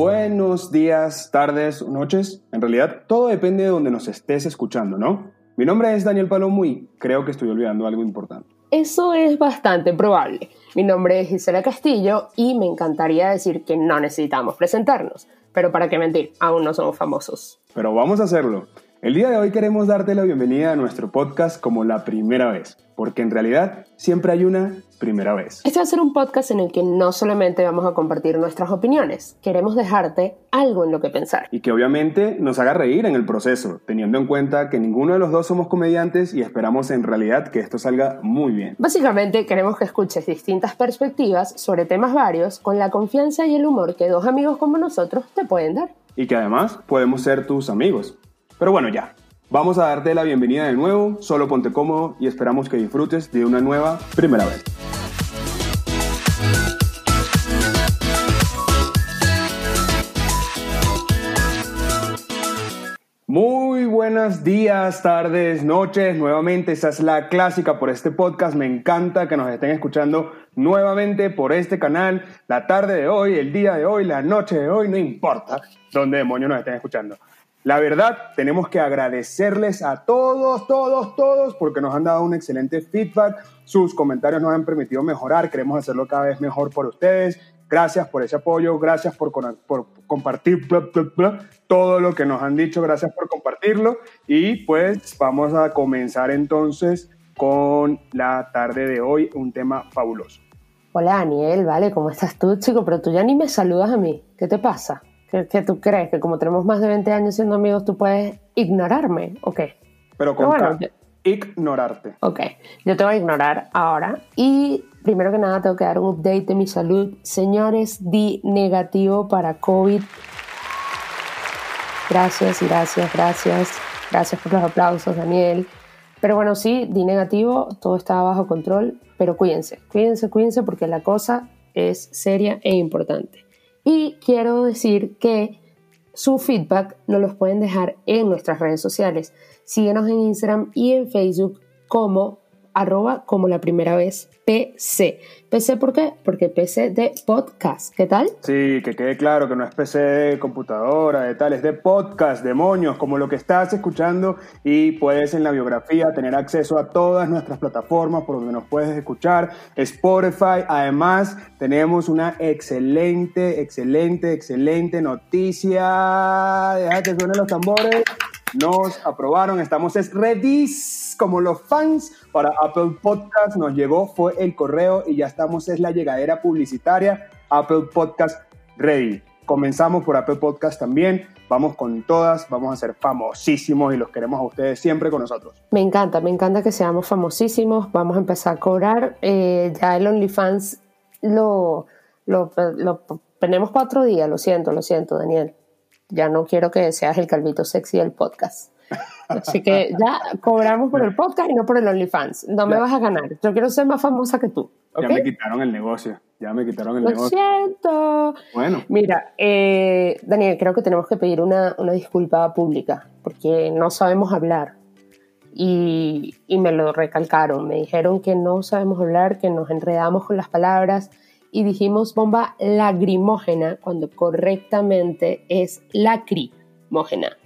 buenos días, tardes, noches. En realidad, todo depende de donde nos estés escuchando, ¿no? Mi nombre es Daniel Palomo y creo que estoy olvidando algo importante. Eso es bastante probable. Mi nombre es Gisela Castillo y me encantaría decir que no necesitamos presentarnos. Pero para qué mentir, aún no somos famosos. Pero vamos a hacerlo. El día de hoy queremos darte la bienvenida a nuestro podcast como la primera vez, porque en realidad siempre hay una primera vez. Este va a ser un podcast en el que no solamente vamos a compartir nuestras opiniones, queremos dejarte algo en lo que pensar. Y que obviamente nos haga reír en el proceso, teniendo en cuenta que ninguno de los dos somos comediantes y esperamos en realidad que esto salga muy bien. Básicamente queremos que escuches distintas perspectivas sobre temas varios con la confianza y el humor que dos amigos como nosotros te pueden dar. Y que además podemos ser tus amigos. Pero bueno, ya. Vamos a darte la bienvenida de nuevo, solo ponte cómodo y esperamos que disfrutes de una nueva primera vez. Muy buenos días, tardes, noches. Nuevamente, esa es la clásica por este podcast. Me encanta que nos estén escuchando nuevamente por este canal. La tarde de hoy, el día de hoy, la noche de hoy, no importa dónde demonios nos estén escuchando. La verdad, tenemos que agradecerles a todos, todos, todos, porque nos han dado un excelente feedback. Sus comentarios nos han permitido mejorar. Queremos hacerlo cada vez mejor por ustedes. Gracias por ese apoyo, gracias por, compartir todo lo que nos han dicho, gracias por compartirlo. Y pues vamos a comenzar entonces con la tarde de hoy, un tema fabuloso. Hola Daniel, vale, ¿cómo estás tú, chico? Pero tú ya ni me saludas a mí. ¿Qué te pasa? ¿Qué, tú crees? ¿Que como tenemos más de 20 años siendo amigos, tú puedes ignorarme? ¿O qué? Pero con bueno, ignorarte. Ok, yo te voy a ignorar ahora. Y primero que nada, tengo que dar un update de mi salud. Señores, di negativo para COVID. Gracias, gracias, gracias. Gracias por los aplausos, Daniel. Pero bueno, sí, di negativo, todo está bajo control, pero cuídense, cuídense, cuídense porque la cosa es seria e importante. Y quiero decir que su feedback nos los pueden dejar en nuestras redes sociales. Síguenos en Instagram y en Facebook como arroba como la primera vez PC. PC, ¿por qué? Porque PC de podcast. ¿Qué tal? Sí, que quede claro que no es PC de computadora, de tal, es de podcast, demonios, como lo que estás escuchando y puedes en la biografía tener acceso a todas nuestras plataformas por donde nos puedes escuchar, Spotify. Además, tenemos una excelente, excelente, excelente noticia. Deja que suenen los tambores. Nos aprobaron, estamos es como los fans para Apple Podcast. Nos llegó, fue el correo y ya estamos, es la llegadera publicitaria. Apple Podcast ready. Comenzamos por Apple Podcast también. Vamos con todas, vamos a ser famosísimos y los queremos a ustedes siempre con nosotros. Me encanta, me encanta que seamos famosísimos. Vamos a empezar a cobrar. Eh, ya el OnlyFans lo, lo, lo tenemos cuatro días. Lo siento, lo siento, Daniel. Ya no quiero que seas el calvito sexy del podcast. Así que ya cobramos por el podcast y no por el OnlyFans. No me vas a ganar. Yo quiero ser más famosa que tú. Ya me quitaron el negocio. Ya me quitaron el negocio. Lo siento. Bueno. Mira, eh, Daniel, creo que tenemos que pedir una, una, disculpa pública porque no sabemos hablar. Y, y me lo recalcaron. Me dijeron que no sabemos hablar, que nos enredamos con las palabras y dijimos bomba lagrimógena cuando correctamente es lacrimógena.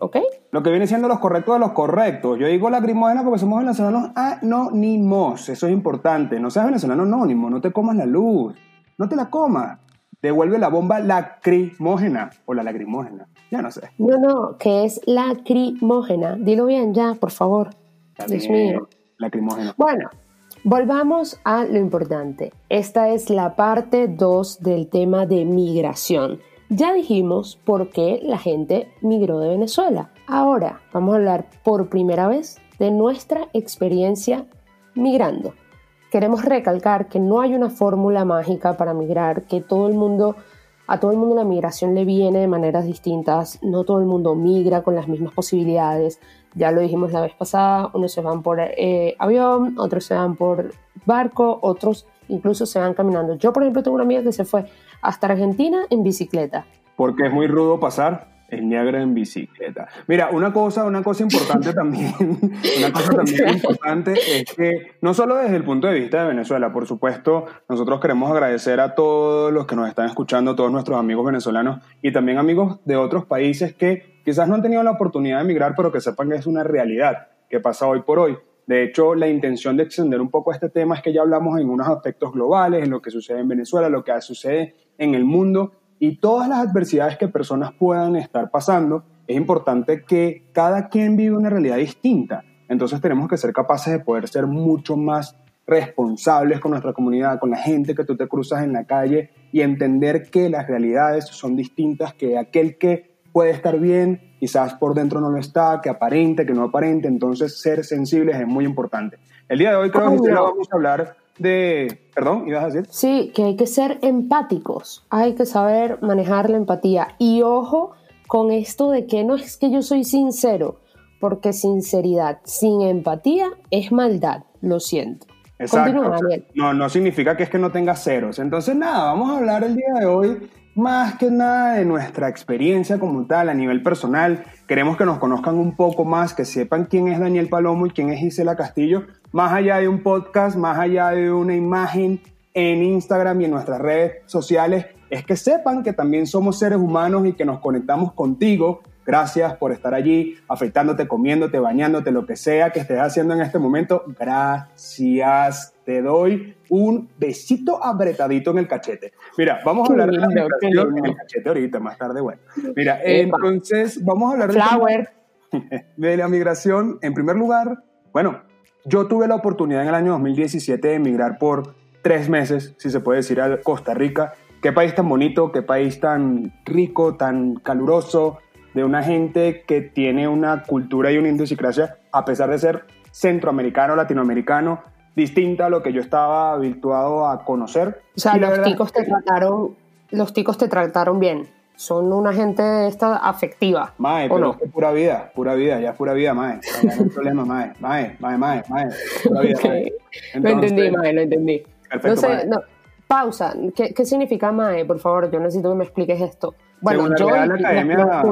¿Ok? Lo que viene siendo los correctos de los correctos. Yo digo lacrimógena porque somos venezolanos anónimos. Eso es importante. No seas venezolano anónimo. No te comas la luz. No te la comas. Devuelve la bomba lacrimógena o la lacrimógena. Ya no sé. No, no, que es lacrimógena. Dilo bien ya, por favor. Dios mío. Lacrimógena. Bueno, volvamos a lo importante. Esta es la parte 2 del tema de migración. Ya dijimos por qué la gente migró de Venezuela. Ahora vamos a hablar por primera vez de nuestra experiencia migrando. Queremos recalcar que no hay una fórmula mágica para migrar, que todo el mundo a todo el mundo la migración le viene de maneras distintas, no todo el mundo migra con las mismas posibilidades, ya lo dijimos la vez pasada, unos se van por eh, avión, otros se van por barco, otros incluso se van caminando. Yo, por ejemplo, tengo una amiga que se fue hasta Argentina en bicicleta. Porque es muy rudo pasar. El Niágara en bicicleta. Mira, una cosa, una cosa importante también, una cosa también importante es que no solo desde el punto de vista de Venezuela, por supuesto, nosotros queremos agradecer a todos los que nos están escuchando, todos nuestros amigos venezolanos y también amigos de otros países que quizás no han tenido la oportunidad de emigrar, pero que sepan que es una realidad que pasa hoy por hoy. De hecho, la intención de extender un poco este tema es que ya hablamos en unos aspectos globales, en lo que sucede en Venezuela, lo que sucede en el mundo y todas las adversidades que personas puedan estar pasando, es importante que cada quien vive una realidad distinta. Entonces tenemos que ser capaces de poder ser mucho más responsables con nuestra comunidad, con la gente que tú te cruzas en la calle y entender que las realidades son distintas, que aquel que puede estar bien, quizás por dentro no lo está, que aparente, que no aparente, entonces ser sensibles es muy importante. El día de hoy creo que vamos a hablar de... Perdón, ¿ibas a decir? Sí, que hay que ser empáticos, hay que saber manejar la empatía. Y ojo con esto de que no es que yo soy sincero, porque sinceridad sin empatía es maldad, lo siento. Exacto. no, no significa que es que no tengas ceros. Entonces, nada, vamos a hablar el día de hoy más que nada de nuestra experiencia como tal a nivel personal. Queremos que nos conozcan un poco más, que sepan quién es Daniel Palomo y quién es Gisela Castillo, más allá de un podcast, más allá de una imagen en Instagram y en nuestras redes sociales, es que sepan que también somos seres humanos y que nos conectamos contigo. Gracias por estar allí, afectándote, comiéndote, bañándote, lo que sea que estés haciendo en este momento. Gracias. Te doy un besito apretadito en el cachete. Mira, vamos a hablar de la migración en el cachete ahorita, más tarde, bueno. Mira, entonces vamos a hablar de, de la migración. En primer lugar, bueno, yo tuve la oportunidad en el año 2017 de emigrar por tres meses, si se puede decir, a Costa Rica. Qué país tan bonito, qué país tan rico, tan caluroso, de una gente que tiene una cultura y una idiosincrasia, a pesar de ser centroamericano, latinoamericano, distinta a lo que yo estaba habituado a conocer. O sea, los ticos te trataron, los ticos te trataron bien. Son una gente esta afectiva. Mae, pero es pura vida, pura vida, ya es pura vida, mae. no hay problema, mae, mae, mae, mae, mae. Pura vida, lo entendí, mae, lo entendí. Perfecto, no pausa. ¿Qué, ¿Qué, significa mae? Por favor, yo necesito que me expliques esto. Bueno, según yo la Real Academia,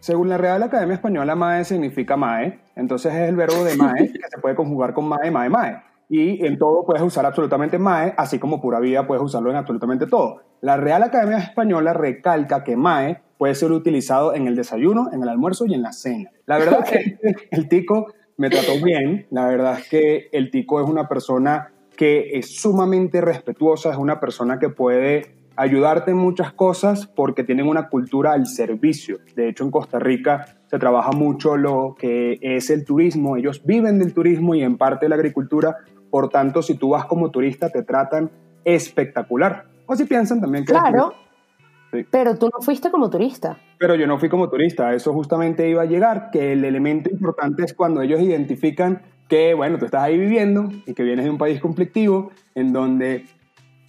según la Real Academia Española, mae significa mae. Entonces es el verbo de mae que se puede conjugar con mae, mae, mae y en todo puedes usar absolutamente MAE, así como pura vida puedes usarlo en absolutamente todo. La Real Academia Española recalca que MAE puede ser utilizado en el desayuno, en el almuerzo y en la cena. La verdad es que el tico me trató bien, la verdad es que el tico es una persona que es sumamente respetuosa, es una persona que puede ayudarte en muchas cosas porque tienen una cultura al servicio. De hecho, en Costa Rica se trabaja mucho lo que es el turismo. Ellos viven del turismo y en parte de la agricultura, por tanto, si tú vas como turista, te tratan espectacular. O si piensan también que... Claro. Pero tú no fuiste como turista. Pero yo no fui como turista, eso justamente iba a llegar, que el elemento importante es cuando ellos identifican que, bueno, tú estás ahí viviendo y que vienes de un país conflictivo, en donde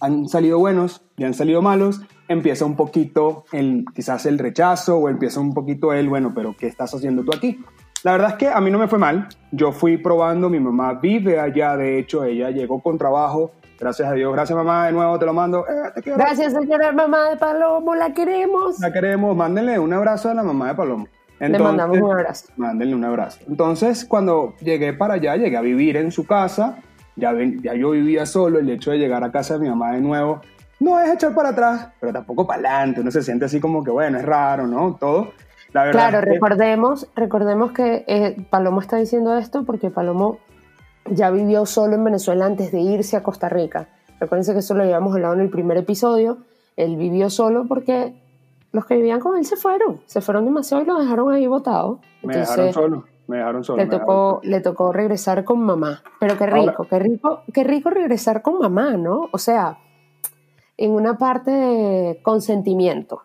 han salido buenos y han salido malos, empieza un poquito el, quizás el rechazo o empieza un poquito el, bueno, pero ¿qué estás haciendo tú aquí? La verdad es que a mí no me fue mal. Yo fui probando, mi mamá vive allá, de hecho, ella llegó con trabajo. Gracias a Dios, gracias mamá, de nuevo te lo mando. Eh, gracias señora mamá de Palomo, la queremos. La queremos, mándenle un abrazo a la mamá de Palomo. Le mandamos un abrazo. Mándenle un abrazo. Entonces, cuando llegué para allá, llegué a vivir en su casa, ya, ya yo vivía solo, el hecho de llegar a casa de mi mamá de nuevo, no es echar para atrás, pero tampoco para adelante, uno se siente así como que, bueno, es raro, ¿no? Todo claro, recordemos, recordemos que eh, Palomo está diciendo esto porque Palomo ya vivió solo en Venezuela antes de irse a Costa Rica. Recuerden que eso lo habíamos hablado en el primer episodio. Él vivió solo porque los que vivían con él se fueron. Se fueron demasiado y lo dejaron ahí botado. Me dejaron solo. Me dejaron solo. Le tocó, le tocó regresar con mamá. Pero qué rico, qué rico, qué rico regresar con mamá, ¿no? O sea, en una parte de consentimiento.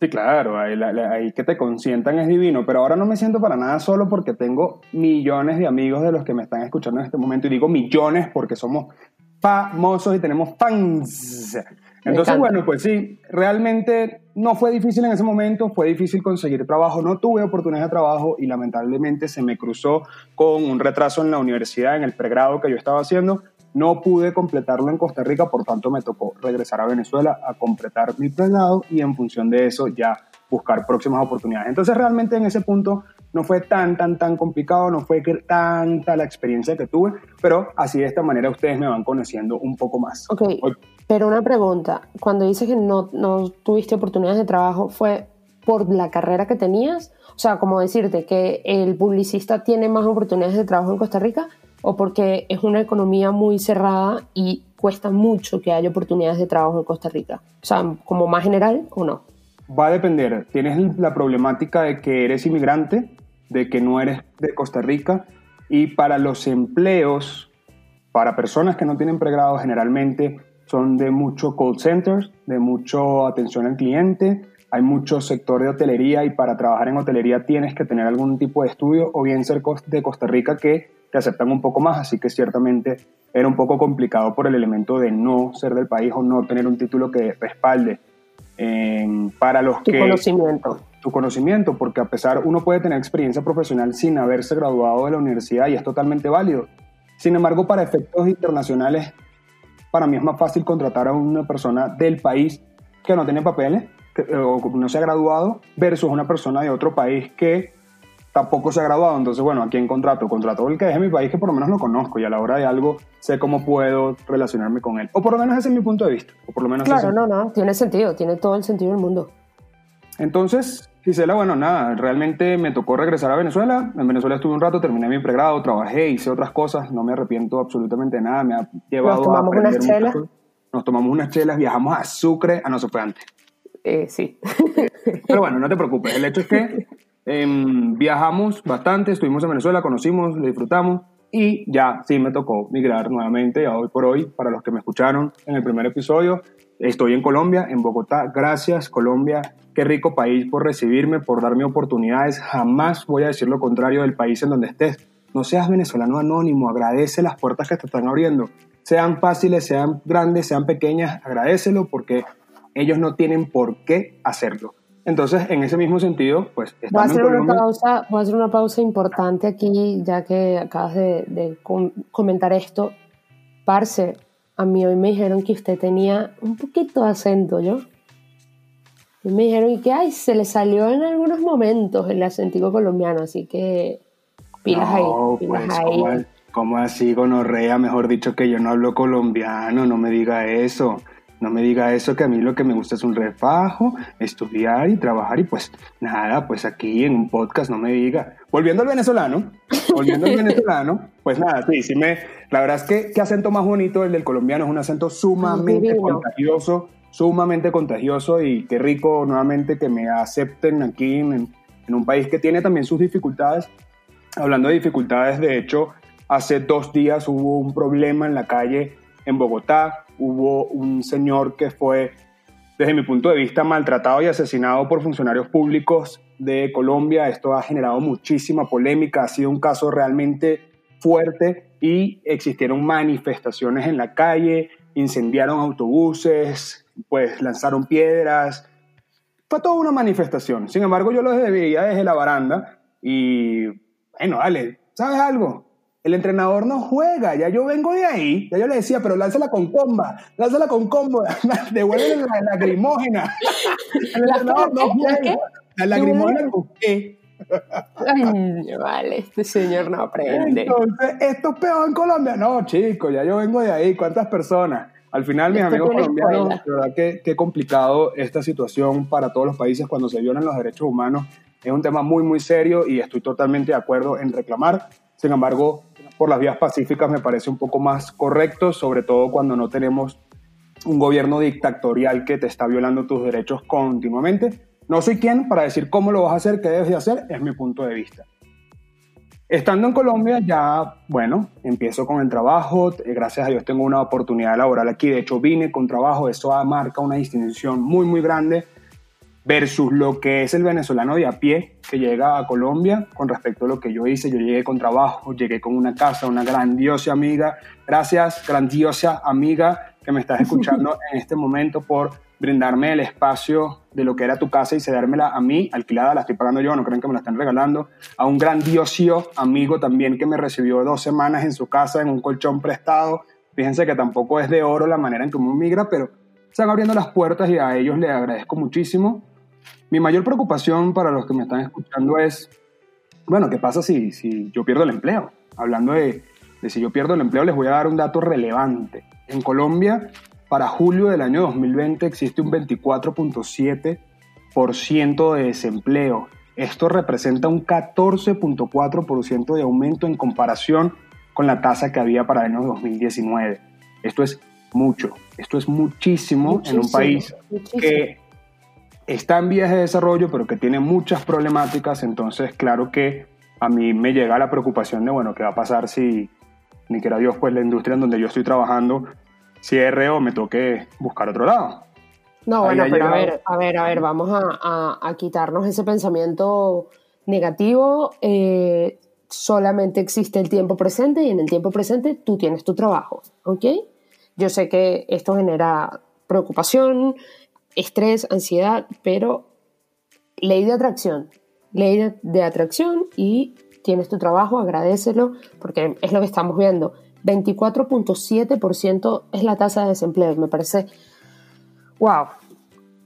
Sí, claro, ahí, que te consientan es divino, pero ahora no me siento para nada solo porque tengo millones de amigos de los que me están escuchando en este momento y digo millones porque somos famosos y tenemos fans. Entonces, bueno, pues sí, realmente no fue difícil en ese momento, fue difícil conseguir trabajo, no tuve oportunidad de trabajo y lamentablemente se me cruzó con un retraso en la universidad, en el pregrado que yo estaba haciendo no pude completarlo en Costa Rica, por tanto me tocó regresar a Venezuela a completar mi pregrado y en función de eso ya buscar próximas oportunidades. Entonces realmente en ese punto no fue tan, tan, tan complicado, no fue tanta la experiencia que tuve, pero así de esta manera ustedes me van conociendo un poco más. Ok, pero una pregunta, cuando dices que no, no tuviste oportunidades de trabajo, ¿fue por la carrera que tenías? O sea, como decirte que el publicista tiene más oportunidades de trabajo en Costa Rica o porque es una economía muy cerrada y cuesta mucho que haya oportunidades de trabajo en Costa Rica. O sea, como más general o no. Va a depender. Tienes la problemática de que eres inmigrante, de que no eres de Costa Rica y para los empleos, para personas que no tienen pregrado generalmente, son de mucho call centers, de mucho atención al cliente, hay mucho sector de hotelería y para trabajar en hotelería tienes que tener algún tipo de estudio o bien ser de Costa Rica que te aceptan un poco más, así que ciertamente era un poco complicado por el elemento de no ser del país o no tener un título que respalde eh, para los tu conocimiento. Tu conocimiento, porque a pesar uno puede tener experiencia profesional sin haberse graduado de la universidad y es totalmente válido. Sin embargo, para efectos internacionales, para mí es más fácil contratar a una persona del país que no tiene papeles o no se ha graduado versus una persona de otro país que tampoco se ha graduado. Entonces, bueno, ¿a quién contrato? Contrato el que es de mi país que por lo menos lo conozco y a la hora de algo sé cómo puedo relacionarme con él. O por lo menos ese es mi punto de vista. O por lo menos claro, no, no, tiene sentido, tiene todo el sentido del mundo. Entonces, Gisela, bueno, nada, realmente me tocó regresar a Venezuela. En Venezuela estuve un rato, terminé mi pregrado, trabajé, hice otras cosas, no me arrepiento absolutamente de nada, me ha llevado Nos tomamos unas chelas. Nos tomamos unas chelas, viajamos a Sucre, ah, no, se fue antes. Eh, sí. Pero bueno, no te preocupes, el hecho es que Em, viajamos bastante, estuvimos en Venezuela, conocimos, lo disfrutamos y ya sí me tocó migrar nuevamente a hoy por hoy. Para los que me escucharon en el primer episodio, estoy en Colombia, en Bogotá. Gracias Colombia, qué rico país por recibirme, por darme oportunidades. Jamás voy a decir lo contrario del país en donde estés. No seas venezolano anónimo, agradece las puertas que te están abriendo. Sean fáciles, sean grandes, sean pequeñas, agradecelo porque ellos no tienen por qué hacerlo. Entonces, en ese mismo sentido, pues... Voy a, hacer una pausa, voy a hacer una pausa importante aquí, ya que acabas de, comentar esto. Parce, a mí hoy me dijeron que usted tenía un poquito de acento, ¿yo? Y me dijeron que, ay, se le salió en algunos momentos el acento colombiano, así que pilas ahí, pilas pues, ahí. ¿cómo, ¿Cómo así, gonorrea? Mejor dicho que yo no hablo colombiano, no me diga eso. No me diga eso, que a mí lo que me gusta es un refajo, estudiar y trabajar y pues nada, pues aquí en un podcast no me diga. Volviendo al venezolano, volviendo al venezolano, pues nada, sí, sí me... La verdad es que qué acento más bonito el del colombiano, es un acento sumamente contagioso, sumamente contagioso y qué rico nuevamente que me acepten aquí en, en un país que tiene también sus dificultades. Hablando de dificultades, de hecho, hace dos días hubo un problema en la calle en Bogotá, hubo un señor que fue, desde mi punto de vista, maltratado y asesinado por funcionarios públicos de Colombia. Esto ha generado muchísima polémica, ha sido un caso realmente fuerte y existieron manifestaciones en la calle, incendiaron autobuses, pues lanzaron piedras. Fue toda una manifestación. Sin embargo, yo lo veía desde la baranda y, bueno, dale, ¿sabes algo? El entrenador no juega, ya yo vengo de ahí, ya yo le decía, pero lánzala con comba, lánzala con comba, devuelve la lagrimógena. El entrenador no juega. La lagrimógena con qué. Ay, vale, este señor no aprende. Entonces, ¿esto es peor en Colombia? No, chicos, ya yo vengo de ahí. ¿Cuántas personas? Al final, mis amigos colombianos, de verdad que qué complicado esta situación para todos los países cuando se violan los derechos humanos. Es un tema muy, muy serio y estoy totalmente de acuerdo en reclamar. Sin embargo, por las vías pacíficas me parece un poco más correcto, sobre todo cuando no tenemos un gobierno dictatorial que te está violando tus derechos continuamente. No soy quien para decir cómo lo vas a hacer, qué debes de hacer, es mi punto de vista. Estando en Colombia ya, bueno, empiezo con el trabajo, gracias a Dios tengo una oportunidad laboral aquí, de hecho vine con trabajo, eso marca una distinción muy, muy grande versus lo que es el venezolano de a pie que llega a Colombia con respecto a lo que yo hice. Yo llegué con trabajo, llegué con una casa, una grandiosa amiga. Gracias, grandiosa amiga que me estás escuchando en este momento por brindarme el espacio de lo que era tu casa y cedérmela a mí, alquilada, la estoy pagando yo, no creen que me la están regalando, a un grandioso amigo también que me recibió dos semanas en su casa en un colchón prestado. Fíjense que tampoco es de oro la manera en que uno migra, pero están abriendo las puertas y a ellos les agradezco muchísimo Mi mayor preocupación para los que me están escuchando es, bueno, ¿qué pasa si, si yo pierdo el empleo? Hablando de, de si yo pierdo el empleo, les voy a dar un dato relevante. En Colombia, para julio del año 2020 existe un 24.7% de desempleo. Esto representa un 14.4% de aumento en comparación con la tasa que había para el año 2019. Esto es mucho, esto es muchísimo, en un país que está en vías de desarrollo, pero que tiene muchas problemáticas, entonces claro que a mí me llega la preocupación de, bueno, ¿qué va a pasar si, ni quiera Dios, pues la industria en donde yo estoy trabajando cierre o me toque buscar otro lado? No, bueno, pero a ver, a ver, a ver, vamos a, a, quitarnos ese pensamiento negativo. Eh, solamente existe el tiempo presente y en el tiempo presente tú tienes tu trabajo, ¿ok? Yo sé que esto genera preocupación, estrés, ansiedad, pero ley de atracción, ley de, atracción y tienes tu trabajo, agradecelo, porque es lo que estamos viendo. 24.7% es la tasa de desempleo, me parece, wow,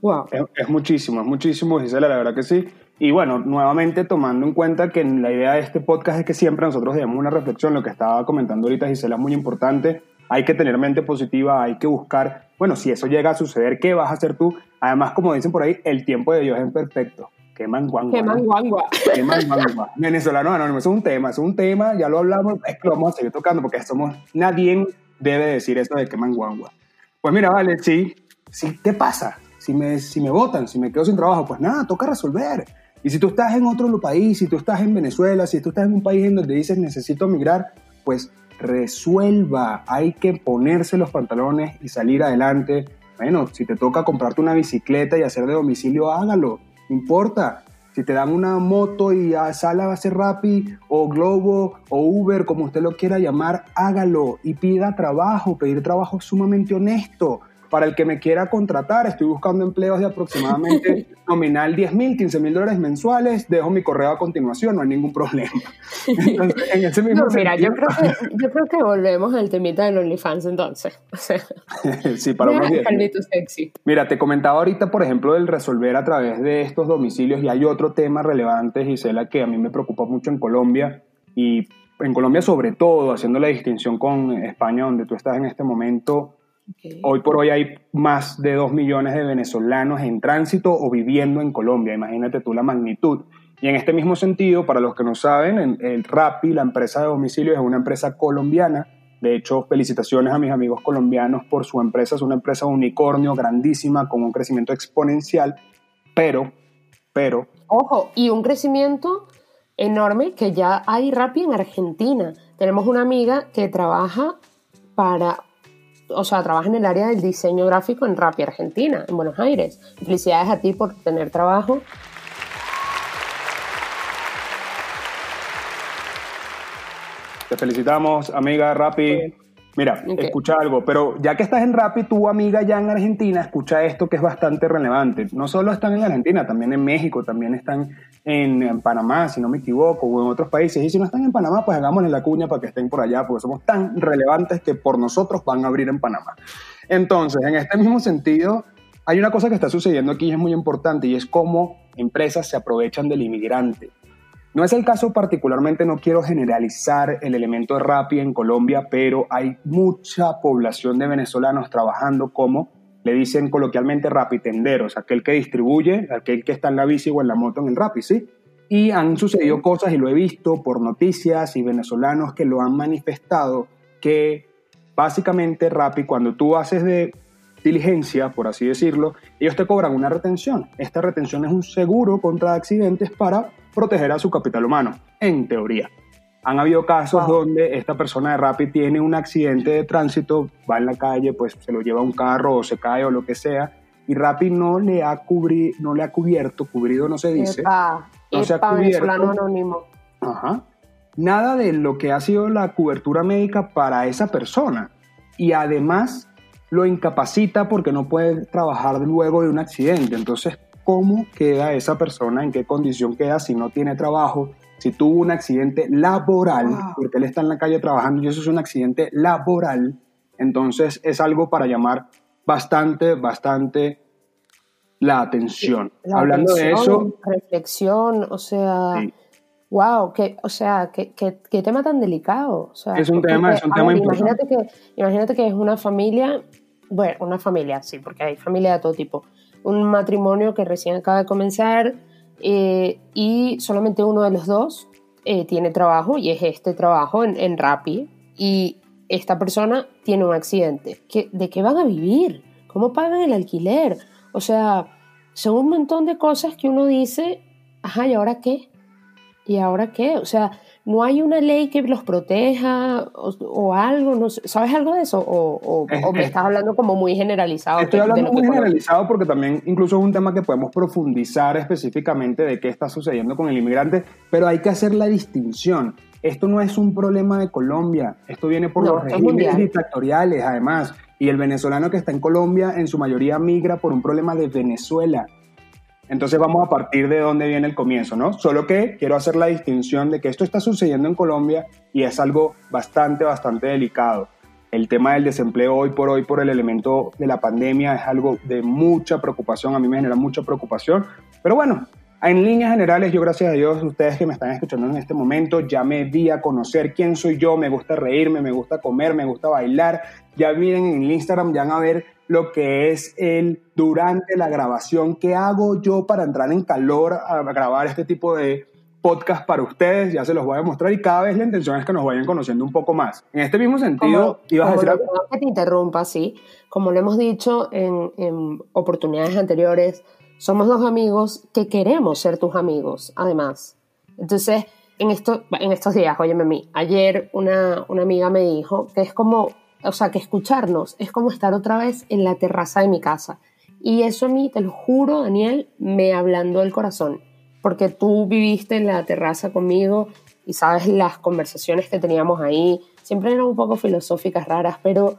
wow. Es, muchísimo, es muchísimo, Gisela, la verdad que sí. Y bueno, nuevamente tomando en cuenta que la idea de este podcast es que siempre nosotros demos una reflexión, lo que estaba comentando ahorita Gisela es muy importante, hay que tener mente positiva, hay que buscar, bueno, si eso llega a suceder, ¿qué vas a hacer tú? Además, como dicen por ahí, el tiempo de Dios es perfecto. Qué manguangua. Qué manguangua. Qué manguangua. Venezolano anónimo, eso es un tema, es un tema, ya lo hablamos, es que lo vamos a seguir tocando porque somos, nadie debe decir eso de qué manguangua. Pues mira, vale, sí, sí, ¿qué pasa? Si me, si me votan, si me quedo sin trabajo, pues nada, toca resolver. Y si tú estás en otro país, si tú estás en Venezuela, si tú estás en un país en donde dices necesito migrar, pues resuelva, hay que ponerse los pantalones y salir adelante. Bueno, si te toca comprarte una bicicleta y hacer de domicilio, hágalo, no importa. Si te dan una moto y a sala va a ser Rappi o Globo o Uber, como usted lo quiera llamar, hágalo y pida trabajo. Pedir trabajo es sumamente honesto para el que me quiera contratar, estoy buscando empleos de aproximadamente nominal 10 mil, 15 mil dólares mensuales, dejo mi correo a continuación, no hay ningún problema. en ese mismo no, mira, yo creo, que, yo creo que volvemos al temita del OnlyFans entonces. sí, para unos sexy. Mira, te comentaba ahorita, por ejemplo, del resolver a través de estos domicilios y hay otro tema relevante, Gisela, que a mí me preocupa mucho en Colombia y en Colombia sobre todo, haciendo la distinción con España, donde tú estás en este momento, Hoy por hoy hay más de 2 millones de venezolanos en tránsito o viviendo en Colombia. Imagínate tú la magnitud. Y en este mismo sentido, para los que no saben, el Rappi, la empresa de domicilio, es una empresa colombiana. De hecho, felicitaciones a mis amigos colombianos por su empresa. Es una empresa unicornio grandísima con un crecimiento exponencial. Pero, pero... Ojo, y un crecimiento enorme que ya hay Rappi en Argentina. Tenemos una amiga que trabaja para o sea, trabaja en el área del diseño gráfico en Rappi Argentina, en Buenos Aires. Felicidades a ti por tener trabajo. Te felicitamos, amiga Rappi. Mira, escucha algo, pero ya que estás en Rappi, tu amiga ya en Argentina, escucha esto que es bastante relevante. No solo están en Argentina, también en México, también están en, Panamá, si no me equivoco, o en otros países. Y si no están en Panamá, pues hagámosle la cuña para que estén por allá, porque somos tan relevantes que por nosotros van a abrir en Panamá. Entonces, en este mismo sentido, hay una cosa que está sucediendo aquí y es muy importante, y es cómo empresas se aprovechan del inmigrante. No es el caso particularmente, no quiero generalizar el elemento de Rappi en Colombia, pero hay mucha población de venezolanos trabajando como, le dicen coloquialmente, rapitenderos, aquel que distribuye, aquel que está en la bici o en la moto en el Rappi, ¿sí? Y han sucedido cosas, y lo he visto por noticias y venezolanos que lo han manifestado, que básicamente Rappi, cuando tú haces de diligencia, por así decirlo, ellos te cobran una retención. Esta retención es un seguro contra accidentes para proteger a su capital humano, en teoría. Han habido casos donde esta persona de Rappi tiene un accidente de tránsito, va en la calle, pues se lo lleva un carro o se cae o lo que sea, y Rappi no le ha, cubri no le ha cubierto, cubrido no se dice, no se ha cubierto. Anónimo. Ajá. Nada de lo que ha sido la cobertura médica para esa persona. Y además lo incapacita porque no puede trabajar luego de un accidente. Entonces, cómo queda esa persona, en qué condición queda si no tiene trabajo, si tuvo un accidente laboral, porque él está en la calle trabajando y eso es un accidente laboral, entonces es algo para llamar bastante, bastante la atención. Hablando de eso... Reflexión, o sea... Wow, que, o sea, qué, tema tan delicado. es un tema, es un tema imagínate que, imagínate que es una familia, bueno, una familia, sí, porque hay familia de todo tipo. Un matrimonio que recién acaba de comenzar eh, y solamente uno de los dos eh, tiene trabajo y es este trabajo en, en Rappi y esta persona tiene un accidente. ¿De qué van a vivir? ¿Cómo pagan el alquiler? O sea, son un montón de cosas que uno dice, ajá, ¿y ahora qué? ¿Y ahora qué? O sea, no hay una ley que los proteja o, algo, no ¿sabes algo de eso? O, me estás hablando como muy generalizado. Estoy hablando muy generalizado porque también incluso es un tema que podemos profundizar específicamente de qué está sucediendo con el inmigrante, pero hay que hacer la distinción. Esto no es un problema de Colombia, esto viene por los regímenes dictatoriales además, y el venezolano que está en Colombia en su mayoría migra por un problema de Venezuela entonces vamos a partir de dónde viene el comienzo, ¿no? Solo que quiero hacer la distinción de que esto está sucediendo en Colombia y es algo bastante, bastante delicado. El tema del desempleo hoy por hoy por el elemento de la pandemia es algo de mucha preocupación, a mí me genera mucha preocupación, pero bueno, en líneas generales, yo gracias a Dios, ustedes que me están escuchando en este momento, ya me di a conocer quién soy yo, me gusta reírme, me gusta comer, me gusta bailar. Ya miren en el Instagram, ya van a ver lo que es el durante la grabación, qué hago yo para entrar en calor a grabar este tipo de podcast para ustedes, ya se los voy a mostrar y cada vez la intención es que nos vayan conociendo un poco más. En este mismo sentido, ibas a decir algo. Que te interrumpa, sí. Como lo hemos dicho en, en oportunidades anteriores, somos dos amigos que queremos ser tus amigos, además. Entonces, en, esto, en estos días, óyeme a mí, ayer una, una amiga me dijo que es como, o sea, que escucharnos es como estar otra vez en la terraza de mi casa. Y eso a mí, te lo juro, Daniel, me hablando el corazón, porque tú viviste en la terraza conmigo y sabes las conversaciones que teníamos ahí, siempre eran un poco filosóficas, raras, pero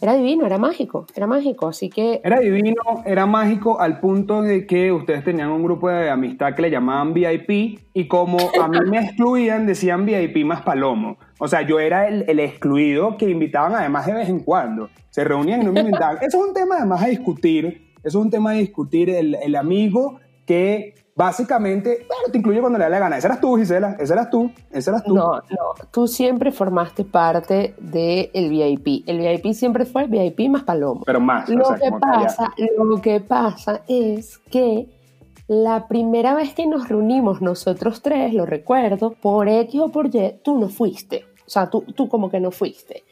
era divino, era mágico, era mágico, así que... Era divino, era mágico al punto de que ustedes tenían un grupo de amistad que le llamaban VIP y como a mí me excluían, decían VIP más palomo. O sea, yo era el, excluido que invitaban además de vez en cuando. Se reunían y no me invitaban. Eso es un tema además a discutir, eso es un tema a discutir el, el amigo que básicamente, bueno, te incluye cuando le da la gana. Esa eras tú, Gisela, esa eras tú, esa eras tú. No, no, tú siempre formaste parte del VIP. El VIP siempre fue VIP más palomo. Pero más. Lo, que pasa, lo que pasa es que la primera vez que nos reunimos nosotros tres, lo recuerdo, por X o por Y, tú no fuiste. O sea, tú, tú como que no fuiste.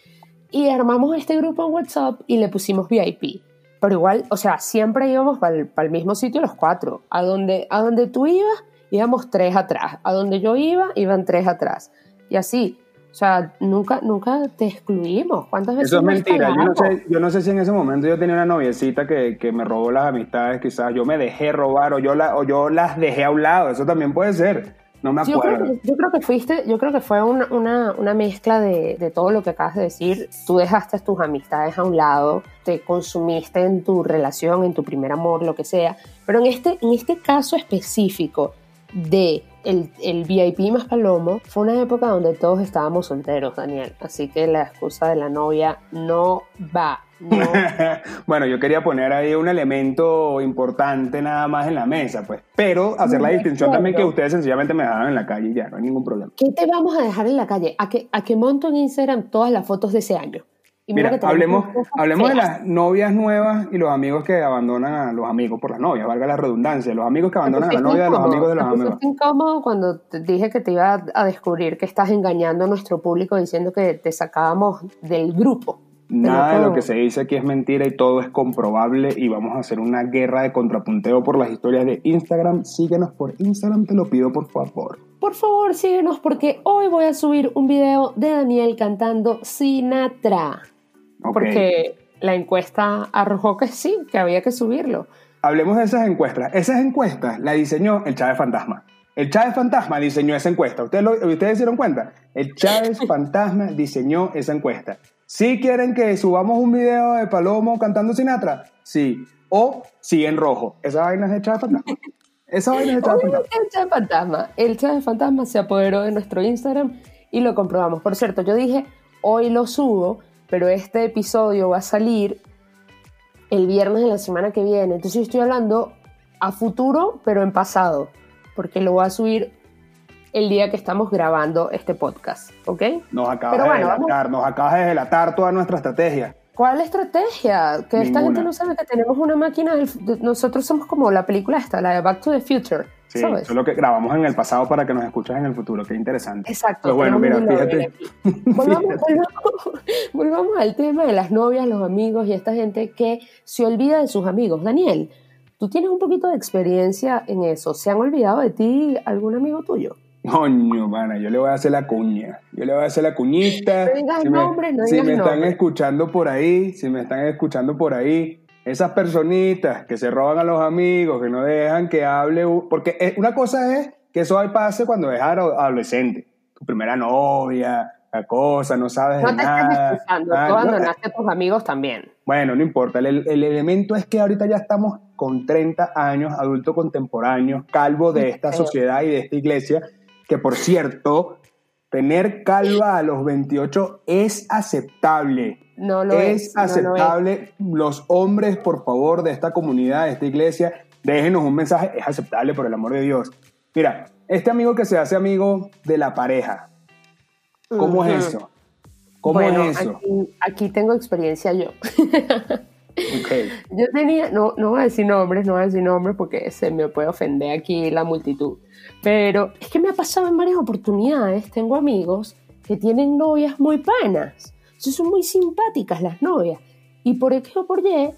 Y armamos este grupo en WhatsApp y le pusimos VIP. Pero igual, o sea, siempre íbamos para el, mismo sitio los cuatro. A donde, a donde tú ibas, íbamos tres atrás. A donde yo iba, iban tres atrás. Y así. O sea, nunca, nunca te excluimos. ¿Cuántas veces? Eso es mentira. Yo no, sé, yo no sé si en ese momento yo tenía una noviecita que, que, me robó las amistades, quizás yo me dejé robar o yo, la, o yo las dejé a un lado. Eso también puede ser. No me acuerdo. Yo creo que, fuiste, yo creo que fue una, una, una mezcla de, de, todo lo que acabas de decir. Tú dejaste tus amistades a un lado, te consumiste en tu relación, en tu primer amor, lo que sea. Pero en este, en este caso específico de el, el, VIP más Palomo, fue una época donde todos estábamos solteros, Daniel. Así que la excusa de la novia no va. bueno, yo quería poner ahí un elemento importante nada más en la mesa, pues. Pero hacer la distinción también que ustedes sencillamente me dejaron en la calle y ya, no hay ningún problema. ¿Qué te vamos a dejar en la calle? ¿A que, a que monto en Instagram todas las fotos de ese año? Mira, hablemos, hablemos de las novias nuevas y los amigos que abandonan a los amigos por las novias, valga la redundancia. Los amigos que abandonan a la novia de los amigos de los amigos. incómodo cuando te dije que te iba a descubrir que estás engañando a nuestro público diciendo que te sacábamos del grupo. Nada de lo que se dice aquí es mentira y todo es comprobable y vamos a hacer una guerra de contrapunteo por las historias de Instagram. Síguenos por Instagram, te lo pido por favor. Por favor, síguenos porque hoy voy a subir un video de Daniel cantando Sinatra. Porque la encuesta arrojó que sí, que había que subirlo. Hablemos de esas encuestas. Esas encuestas la diseñó el Chávez Fantasma. El Chávez Fantasma diseñó esa encuesta. ¿Ustedes, lo, ¿Ustedes dieron cuenta? El Chávez Fantasma diseñó esa encuesta. ¿Sí quieren que subamos un video de Palomo cantando Sinatra? Sí. O sí en rojo. Esa vaina es de Chávez Fantasma. Esa vaina es de Chávez Fantasma. El Chávez Fantasma. El Chávez Fantasma se apoderó de nuestro Instagram y lo comprobamos. Por cierto, yo dije, hoy lo subo pero este episodio va a salir el viernes de la semana que viene. Entonces yo estoy hablando a futuro, pero en pasado, porque lo voy a subir el día que estamos grabando este podcast, ¿ok? Nos acabas, de, delatar, nos acabas de delatar toda nuestra estrategia. ¿Cuál estrategia? Que esta gente no sabe que tenemos una máquina, nosotros somos como la película esta, la de Back to the Future. Sí, eso es lo que grabamos en el pasado para que nos escuches en el futuro, qué interesante. Exacto. Pues bueno, mira, fíjate. Volvamos, volvamos, al tema de las novias, los amigos y esta gente que se olvida de sus amigos. Daniel, tú tienes un poquito de experiencia en eso. ¿Se han olvidado de ti algún amigo tuyo? Coño, mana, yo le voy a hacer la cuña. Yo le voy a hacer la cuñita. si me, si me están escuchando por ahí, si me están escuchando por ahí, esas personitas que se roban a los amigos, que no dejan que hable. Porque una cosa es que eso pase cuando eres adolescente. Tu primera novia, la cosa, no sabes no de nada. Estás ah, tú abandonaste a tus amigos también. Bueno, no importa. El, el, elemento es que ahorita ya estamos con 30 años, adultos contemporáneos, calvo de esta sociedad y de esta iglesia que por cierto, tener calva a los 28 es aceptable. No lo es. Es aceptable. Los hombres, por favor, de esta comunidad, de esta iglesia, déjenos un mensaje. Es aceptable, por el amor de Dios. Mira, este amigo que se hace amigo de la pareja, ¿cómo es eso? ¿Cómo es eso? Aquí, aquí tengo experiencia yo. Yo tenía, no, no voy a decir nombres, no voy a decir nombres porque se me puede ofender aquí la multitud. Pero es que me ha pasado en varias oportunidades. Tengo amigos que tienen novias muy panas. son muy simpáticas las novias. Y por X o por Y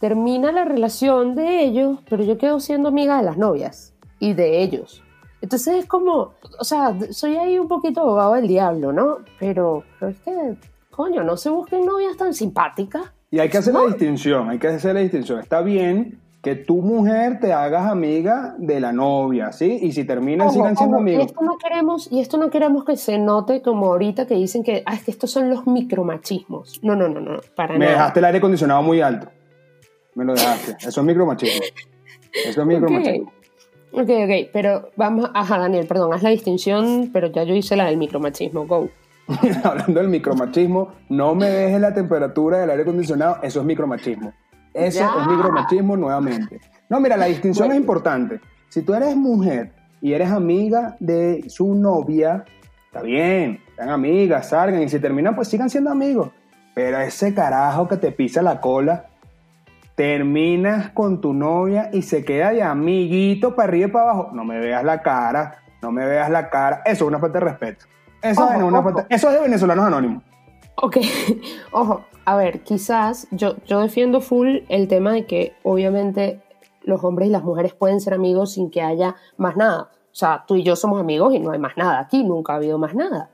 termina la relación de ellos, pero yo quedo siendo amiga de las novias y de ellos. Entonces es como, o sea, soy ahí un poquito abogado del diablo, ¿no? Pero, pero es que, coño, no se busquen novias tan simpáticas. Y hay que hacer la distinción, hay que hacer la distinción. Está bien que tu mujer te hagas amiga de la novia, ¿sí? Y si terminan, sigan siendo amigos. Y esto, no queremos, y esto no queremos que se note como ahorita que dicen que, ah, es que estos son los micromachismos. No, no, no, no, para Me dejaste el aire acondicionado muy alto. Me lo dejaste. Eso es micromachismo. Eso es micromachismo. Ok, ok, pero vamos, ajá, Daniel, perdón, haz la distinción, pero ya yo hice la del micromachismo, go. hablando del micromachismo, no me dejes la temperatura del aire acondicionado, eso es micromachismo. Eso es micromachismo nuevamente. No, mira, la distinción es importante. Si tú eres mujer y eres amiga de su novia, está bien, sean amigas, salgan y si terminan, pues sigan siendo amigos. Pero ese carajo que te pisa la cola, terminas con tu novia y se queda de amiguito para arriba y para abajo. No me veas la cara, no me veas la cara. Eso es una falta de respeto. Eso, es, de venezolanos anónimos. Ok, ojo, a ver, quizás yo, yo defiendo full el tema de que obviamente los hombres y las mujeres pueden ser amigos sin que haya más nada. O sea, tú y yo somos amigos y no hay más nada aquí, nunca ha habido más nada.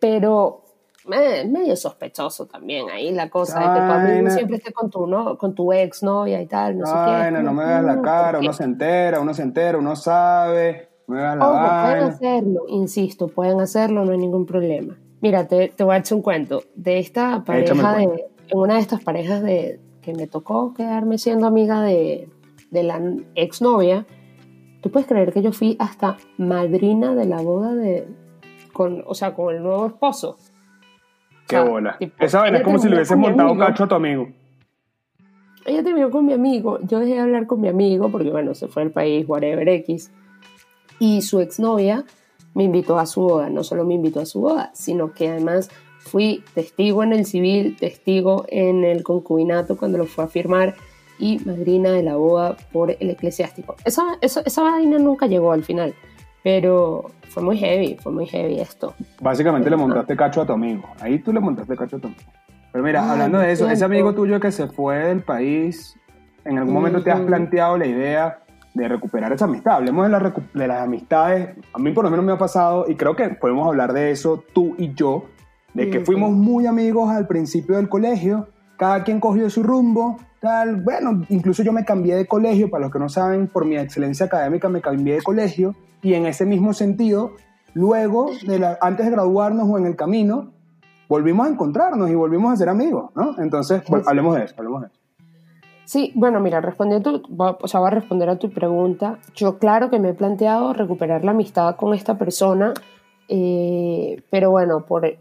Pero eh, medio sospechoso también ahí la cosa de que tu amigo siempre esté con tu, ¿no? con tu ex novia y tal, no sé qué. No me veas la cara, uno se entera, uno se entera, uno sabe pueden hacerlo, insisto, pueden hacerlo, no hay ningún problema. Mira, te, te voy a echar un cuento. De esta pareja, de, en una de estas parejas de, que me tocó quedarme siendo amiga de, de la exnovia, tú puedes creer que yo fui hasta madrina de la boda de, con, o sea, con el nuevo esposo. Qué bola. Esa vaina es como si le hubiese montado un cacho a tu amigo. Ella terminó con mi amigo. Yo dejé de hablar con mi amigo porque, bueno, se fue al país, whatever X y su exnovia me invitó a su boda. No solo me invitó a su boda, sino que además fui testigo en el civil, testigo en el concubinato cuando lo fue a firmar y madrina de la boda por el eclesiástico. Esa, esa, esa vaina nunca llegó al final, pero fue muy heavy, fue muy heavy esto. Básicamente le montaste cacho a tu amigo. Ahí tú le montaste cacho a tu amigo. Pero mira, hablando de eso, ese amigo tuyo que se fue del país, ¿en algún momento te has planteado la idea de recuperar esa amistad. Hablemos de, de, las amistades. A mí por lo menos me ha pasado, y creo que podemos hablar de eso tú y yo, de que fuimos muy amigos al principio del colegio, cada quien cogió su rumbo, tal. Bueno, incluso yo me cambié de colegio, para los que no saben, por mi excelencia académica me cambié de colegio, y en ese mismo sentido, luego, de la, antes de graduarnos o en el camino, volvimos a encontrarnos y volvimos a ser amigos, ¿no? Entonces, hablemos de eso, hablemos de eso. Sí, bueno, mira, respondiendo, o sea, voy a responder a tu pregunta. Yo claro que me he planteado recuperar la amistad con esta persona, eh, pero bueno, por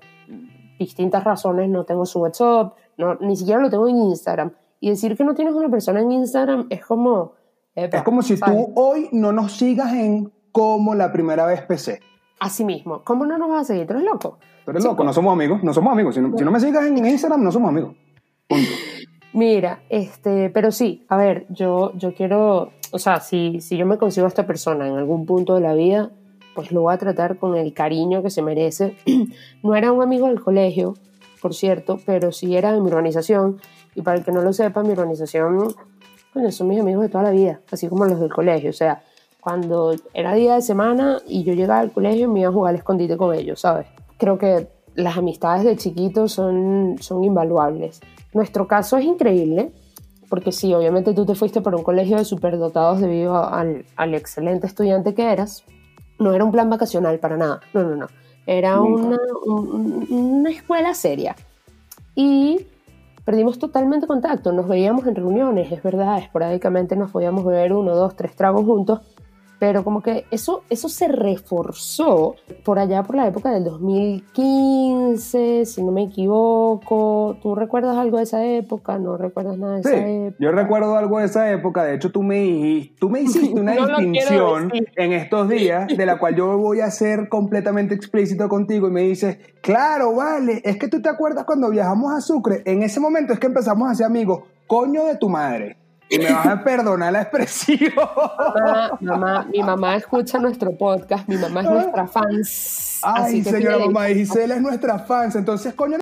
distintas razones no tengo su WhatsApp, no, ni siquiera lo tengo en Instagram. Y decir que no tienes una persona en Instagram es como, es como si tú hoy no nos sigas en como la primera vez PC. Así mismo. ¿Cómo no nos vas a seguir? ¿Tú eres loco? Tú eres loco, no somos amigos, no somos amigos. Si no, si no me sigas en Instagram, no somos amigos. Punto. Mira, este, pero sí, a ver, yo, yo quiero, o sea, si, si yo me consigo a esta persona en algún punto de la vida, pues lo voy a tratar con el cariño que se merece. no era un amigo del colegio, por cierto, pero sí era de mi organización. Y para el que no lo sepa, mi organización, bueno, son mis amigos de toda la vida, así como los del colegio. O sea, cuando era día de semana y yo llegaba al colegio, me iba a jugar al escondite con ellos, ¿sabes? Creo que las amistades de chiquitos son, son invaluables. Nuestro caso es increíble, porque sí, obviamente tú te fuiste por un colegio de superdotados debido al, al excelente estudiante que eras. No era un plan vacacional para nada, no, no, no. Era una, una escuela seria. Y perdimos totalmente contacto, nos veíamos en reuniones, es verdad, esporádicamente nos podíamos beber uno, dos, tres tragos juntos, pero como que eso, eso se reforzó por allá por la época del 2015, si no me equivoco. ¿Tú recuerdas algo de esa época? ¿No recuerdas nada de esa época? Yo recuerdo algo de esa época. De hecho, tú me, tú me hiciste una distinción en estos días de la cual yo voy a ser completamente explícito contigo y me dices, claro, vale, es que tú te acuerdas cuando viajamos a Sucre. En ese momento es que empezamos a ser amigos. Coño de tu madre. Y me vas a perdonar la expresión. Mamá, mamá, mi mamá escucha nuestro podcast, mi mamá es nuestra fans. Ay, señora mamá, Gisela es nuestra fans, entonces, coño,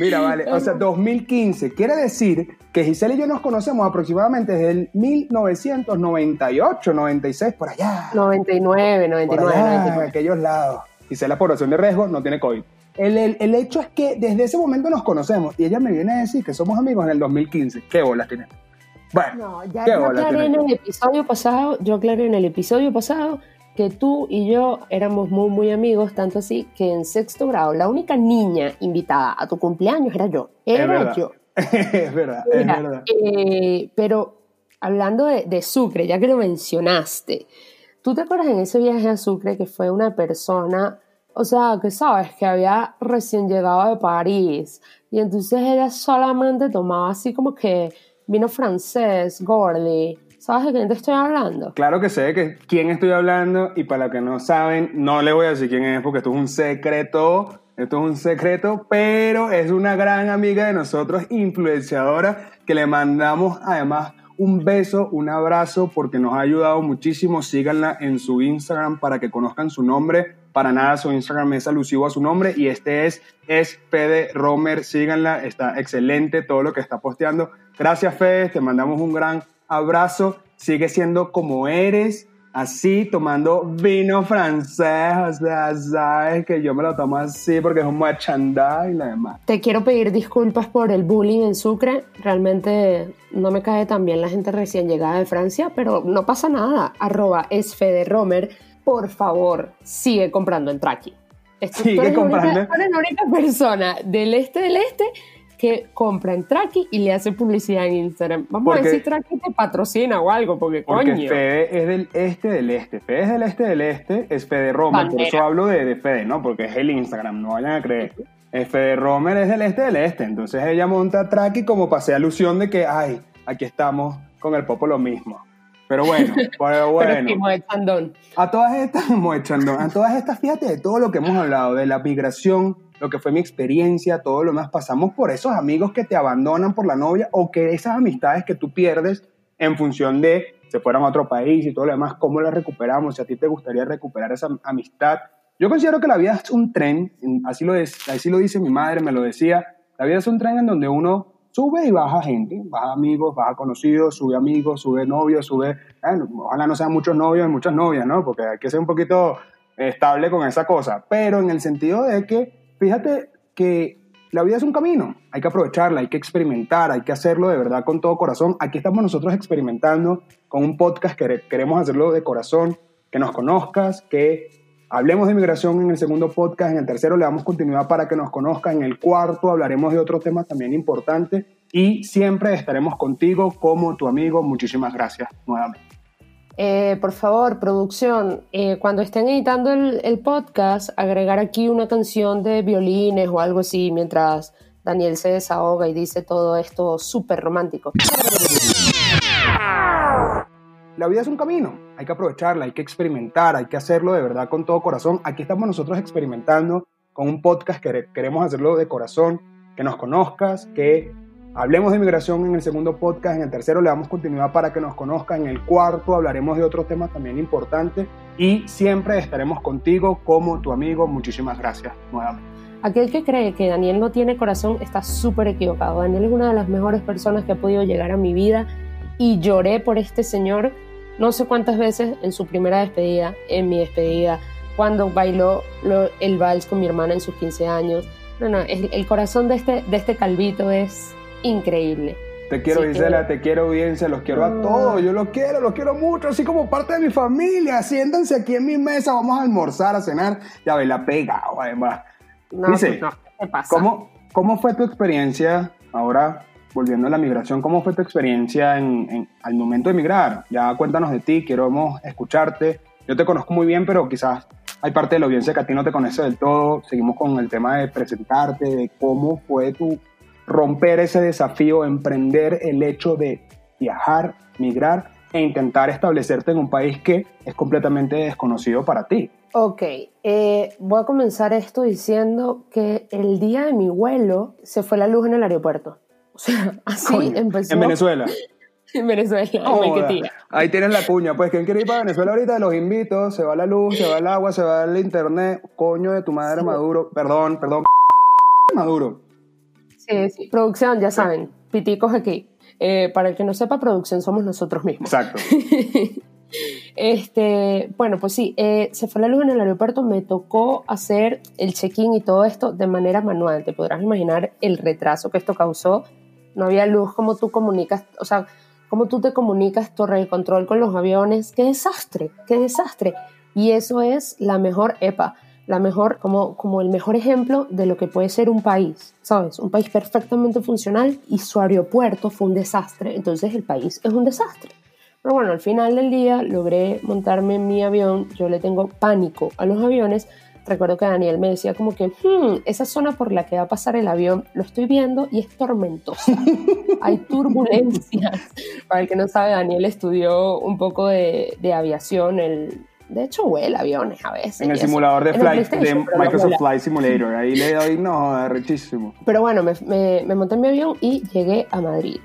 Mira, vale, o sea, 2015. Quiere decir que Gisela y yo nos conocemos aproximadamente desde el 1998, 96, por allá. 99, 99. Por allá, En aquellos lados. Gisela, población de riesgo, no tiene COVID. El, el, el, hecho es que desde ese momento nos conocemos y ella me viene a decir que somos amigos en el 2015. ¿Qué bolas tiene? Bueno, ya yo aclaré en el episodio pasado, yo aclaré en el episodio pasado que tú y yo éramos muy, muy amigos, tanto así que en sexto grado la única niña invitada a tu cumpleaños era yo. Era yo. es verdad, es verdad. Eh, pero hablando de, de, Sucre, ya que lo mencionaste, ¿tú te acuerdas en ese viaje a Sucre que fue una persona, o sea, que sabes, que había recién llegado de París y entonces ella solamente tomaba así como que vino francés, Gordy. ¿Sabes de quién te estoy hablando? Claro que sé de quién estoy hablando y para que no saben, no le voy a decir quién es porque esto es un secreto. Esto es un secreto, pero es una gran amiga de nosotros, influenciadora, que le mandamos además un beso, un abrazo, porque nos ha ayudado muchísimo. Síganla en su Instagram para que conozcan su nombre. Para nada su Instagram es alusivo a su nombre y este es, es Fede Romer. Síganla, está excelente todo lo que está posteando. Gracias, Fede, te mandamos un gran abrazo. Sigue siendo como eres, así, tomando vino francés. O sea, sabes que yo me lo tomo así porque es un machandá y la demás. Te quiero pedir disculpas por el bullying en Sucre. Realmente no me cae tan bien la gente recién llegada de Francia, pero no pasa nada. Arroba es Fede Romer. Por favor, sigue comprando en Traki. Sigue comprando. eres la única persona del este del este que compra en Traki y le hace publicidad en Instagram. Vamos a ver si Traki te patrocina o algo, porque, porque coño. Fede es del este del este. Fede es del este del este, es Fede Romer. Por eso hablo de, de, Fede, ¿no? Porque es el Instagram, no vayan a creer. Es Fede Romer es del este del este. Entonces ella monta Traki como para hacer alusión de que, ay, aquí estamos con el popo lo mismo. Pero bueno, pero bueno. pero a todas estas, a todas estas, fíjate de todo lo que hemos hablado, de la migración, lo que fue mi experiencia, todo lo más, pasamos por esos amigos que te abandonan por la novia o que esas amistades que tú pierdes en función de se fueron a otro país y todo lo demás, ¿cómo las recuperamos? Si a ti te gustaría recuperar esa amistad. Yo considero que la vida es un tren, así lo, es, así lo dice mi madre, me lo decía, la vida es un tren en donde uno sube y baja gente, baja amigos, baja conocidos, sube amigos, sube novios, sube, ojalá no sean muchos novios y muchas novias, ¿no? Porque hay que ser un poquito estable con esa cosa, pero en el sentido de que fíjate que la vida es un camino, hay que aprovecharla, hay que experimentar, hay que hacerlo de verdad con todo corazón. Aquí estamos nosotros experimentando con un podcast que queremos hacerlo de corazón, que nos conozcas, que hablemos de migración en el segundo podcast, en el tercero le damos continuidad para que nos conozcan, en el cuarto hablaremos de otro tema también importante y siempre estaremos contigo como tu amigo. Muchísimas gracias nuevamente. Eh, por favor, producción, eh, cuando estén editando el, el, podcast, agregar aquí una canción de violines o algo así mientras Daniel se desahoga y dice todo esto súper romántico. la vida es un camino, hay que aprovecharla, hay que experimentar, hay que hacerlo de verdad con todo corazón. Aquí estamos nosotros experimentando con un podcast que queremos hacerlo de corazón, que nos conozcas, que hablemos de migración en el segundo podcast, en el tercero le damos continuidad para que nos conozcan, en el cuarto hablaremos de otros temas también importantes y siempre estaremos contigo como tu amigo. Muchísimas gracias nuevamente. Aquel que cree que Daniel no tiene corazón está súper equivocado. Daniel es una de las mejores personas que ha podido llegar a mi vida y lloré por este señor no sé cuántas veces en su primera despedida, en mi despedida, cuando bailó el vals con mi hermana en sus 15 años. No, no, el, corazón de este, de este calvito es increíble. Te quiero, Gisela, te quiero, audiencia, los quiero a ah. todos, yo los quiero, los quiero mucho, así como parte de mi familia. Siéntanse aquí en mi mesa, vamos a almorzar, a cenar. Ya ve, la pega, además. No, Dice, no, ¿qué pasa? ¿cómo, ¿Cómo fue tu experiencia ahora volviendo a la migración, ¿cómo fue tu experiencia en, al momento de migrar? Ya cuéntanos de ti, queremos escucharte. Yo te conozco muy bien, pero quizás hay parte de la audiencia que a ti no te conoce del todo. Seguimos con el tema de presentarte, de cómo fue tu romper ese desafío, emprender el hecho de viajar, migrar e intentar establecerte en un país que es completamente desconocido para ti. Ok, eh, voy a comenzar esto diciendo que el día de mi vuelo se fue la luz en el aeropuerto. O sea, así empezó. En Venezuela. en Venezuela, en Ahí tienes la cuña. Pues, ¿quién quiere ir para Venezuela ahorita? Los invito. Se va la luz, se va el agua, se va el internet. Coño de tu madre, Maduro. Perdón, perdón. Maduro. Sí, sí. Producción, ya saben. Piticos aquí. Eh, para el que no sepa, producción somos nosotros mismos. Exacto. Este, bueno, pues sí, eh, se fue la luz en el aeropuerto, me tocó hacer el check-in y todo esto de manera manual. Te podrás imaginar el retraso que esto causó no había luz, como tú comunicas, o sea, cómo tú te comunicas torre de control con los aviones, qué desastre, qué desastre. Y eso es la mejor EPA, la mejor, como, como el mejor ejemplo de lo que puede ser un país, ¿sabes? Un país perfectamente funcional y su aeropuerto fue un desastre, entonces el país es un desastre. Pero bueno, al final del día logré montarme en mi avión, yo le tengo pánico a los aviones, recuerdo que Daniel me decía como que, hmm, esa zona por la que va a pasar el avión, lo estoy viendo y es tormentosa. Hay turbulencias. Para el que no sabe, Daniel estudió un poco de, aviación, el, de hecho vuela aviones a veces. En el simulador de, flight, de Microsoft Flight Simulator, ahí le doy, no, rechísimo. Pero bueno, me, me, me monté en mi avión y llegué a Madrid.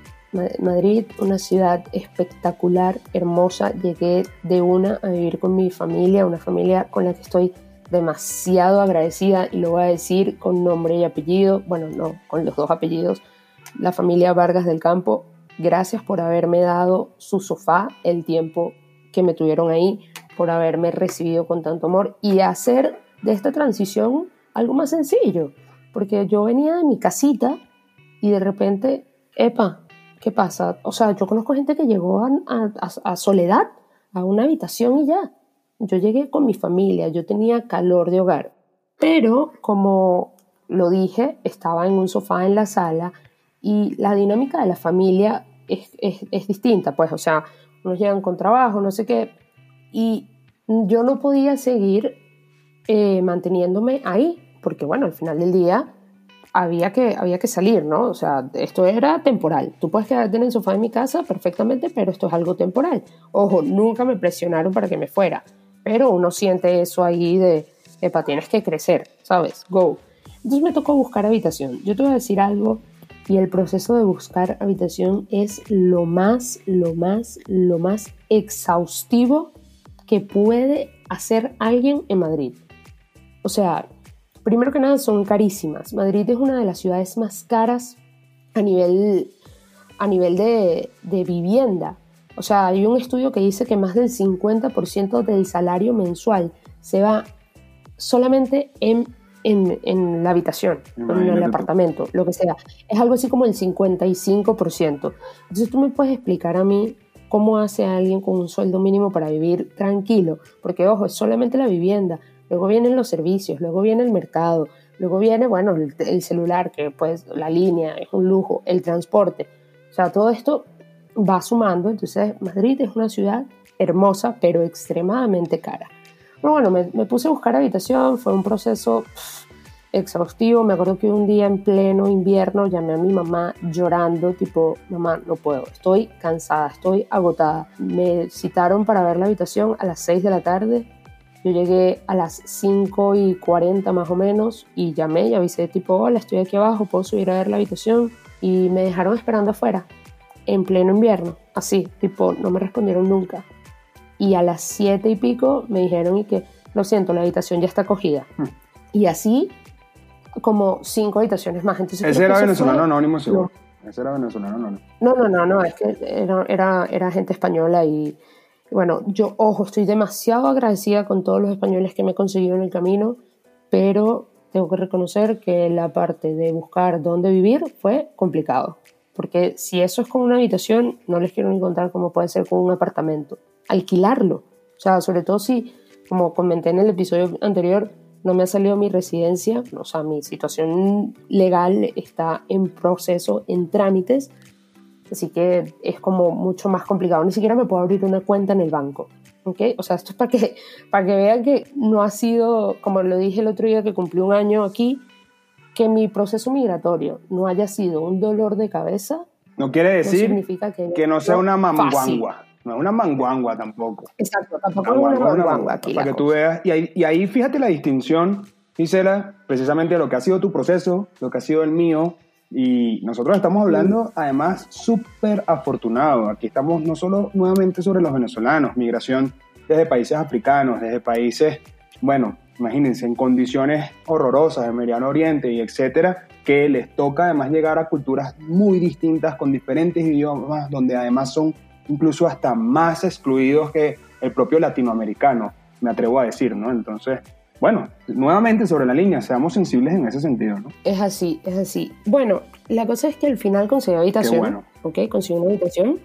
Madrid, una ciudad espectacular, hermosa. Llegué de una a vivir con mi familia, una familia con la que estoy demasiado agradecida y lo voy a decir con nombre y apellido, bueno, no, con los dos apellidos, la familia Vargas del Campo, gracias por haberme dado su sofá el tiempo que me tuvieron ahí, por haberme recibido con tanto amor y hacer de esta transición algo más sencillo, porque yo venía de mi casita y de repente, epa, ¿qué pasa? O sea, yo conozco gente que llegó a soledad, a una habitación y ya, yo llegué con mi familia, yo tenía calor de hogar, pero como lo dije, estaba en un sofá en la sala y la dinámica de la familia es, es, distinta, pues, o sea, unos llegan con trabajo, no sé qué, y yo no podía seguir eh, manteniéndome ahí, porque bueno, al final del día había que, había que salir, ¿no? O sea, esto era temporal. Tú puedes quedarte en el sofá de mi casa perfectamente, pero esto es algo temporal. Ojo, nunca me presionaron para que me fuera pero uno siente eso ahí de, epa, tienes que crecer, ¿sabes? Go. Entonces me tocó buscar habitación. Yo te voy a decir algo y el proceso de buscar habitación es lo más, lo más, lo más exhaustivo que puede hacer alguien en Madrid. O sea, primero que nada son carísimas. Madrid es una de las ciudades más caras a nivel, a nivel de, de vivienda. O sea, hay un estudio que dice que más del 50% del salario mensual se va solamente en, en, la habitación, en el apartamento, lo que sea. Es algo así como el 55%. Entonces tú me puedes explicar a mí cómo hace alguien con un sueldo mínimo para vivir tranquilo, porque ojo, es solamente la vivienda, luego vienen los servicios, luego viene el mercado, luego viene, bueno, el, el celular, que pues la línea es un lujo, el transporte. O sea, todo esto va sumando. Entonces, Madrid es una ciudad hermosa, pero extremadamente cara. Pero bueno, me, puse a buscar habitación, fue un proceso exhaustivo. Me acuerdo que un día en pleno invierno llamé a mi mamá llorando, tipo, mamá, no puedo, estoy cansada, estoy agotada. Me citaron para ver la habitación a las 6 de la tarde. Yo llegué a las 5 y 40 más o menos y llamé y avisé tipo, hola, estoy aquí abajo, puedo subir a ver la habitación. Y me dejaron esperando afuera, en pleno invierno, así, tipo, no me respondieron nunca. Y a las 7 y pico me dijeron y que, lo siento, la habitación ya está cogida. Hmm. Y así como cinco habitaciones más. Entonces, Ese era venezolano anónimo, seguro. Ese era venezolano anónimo. No, no, no, no, es que era, era, era gente española y, bueno, yo, ojo, estoy demasiado agradecida con todos los españoles que me he conseguido en el camino, pero tengo que reconocer que la parte de buscar dónde vivir fue complicado. Porque si eso es con una habitación, no les quiero encontrar cómo puede ser con un apartamento. Alquilarlo. O sea, sobre todo si, como comenté en el episodio anterior, no me ha salido mi residencia, o sea, mi situación legal está en proceso, en trámites, así que es como mucho más complicado. Ni siquiera me puedo abrir una cuenta en el banco. ¿ok? O sea, esto es para que, para que vean que no ha sido, como lo dije el otro día que cumplí un año aquí, que mi proceso migratorio no haya sido un dolor de cabeza. No quiere decir que, no sea una manguangua. No es una manguangua tampoco. Exacto, tampoco es una manguangua aquí. Para que tú veas. Y ahí, y ahí fíjate la distinción, Gisela, precisamente lo que ha sido tu proceso, lo que ha sido el mío. Y nosotros estamos hablando, además, súper afortunado. Aquí estamos no solo nuevamente sobre los venezolanos, migración desde países africanos, desde países, bueno, imagínense, en condiciones horrorosas de Mediano Oriente y etcétera, que les toca además llegar a culturas muy distintas, con diferentes idiomas, donde además son incluso hasta más excluidos que el propio latinoamericano, me atrevo a decir, ¿no? Entonces, bueno, nuevamente sobre la línea, seamos sensibles en ese sentido, ¿no? Es así, es así. Bueno, la cosa es que al final consiguió habitación, bueno. ¿ok? Consiguió una habitación.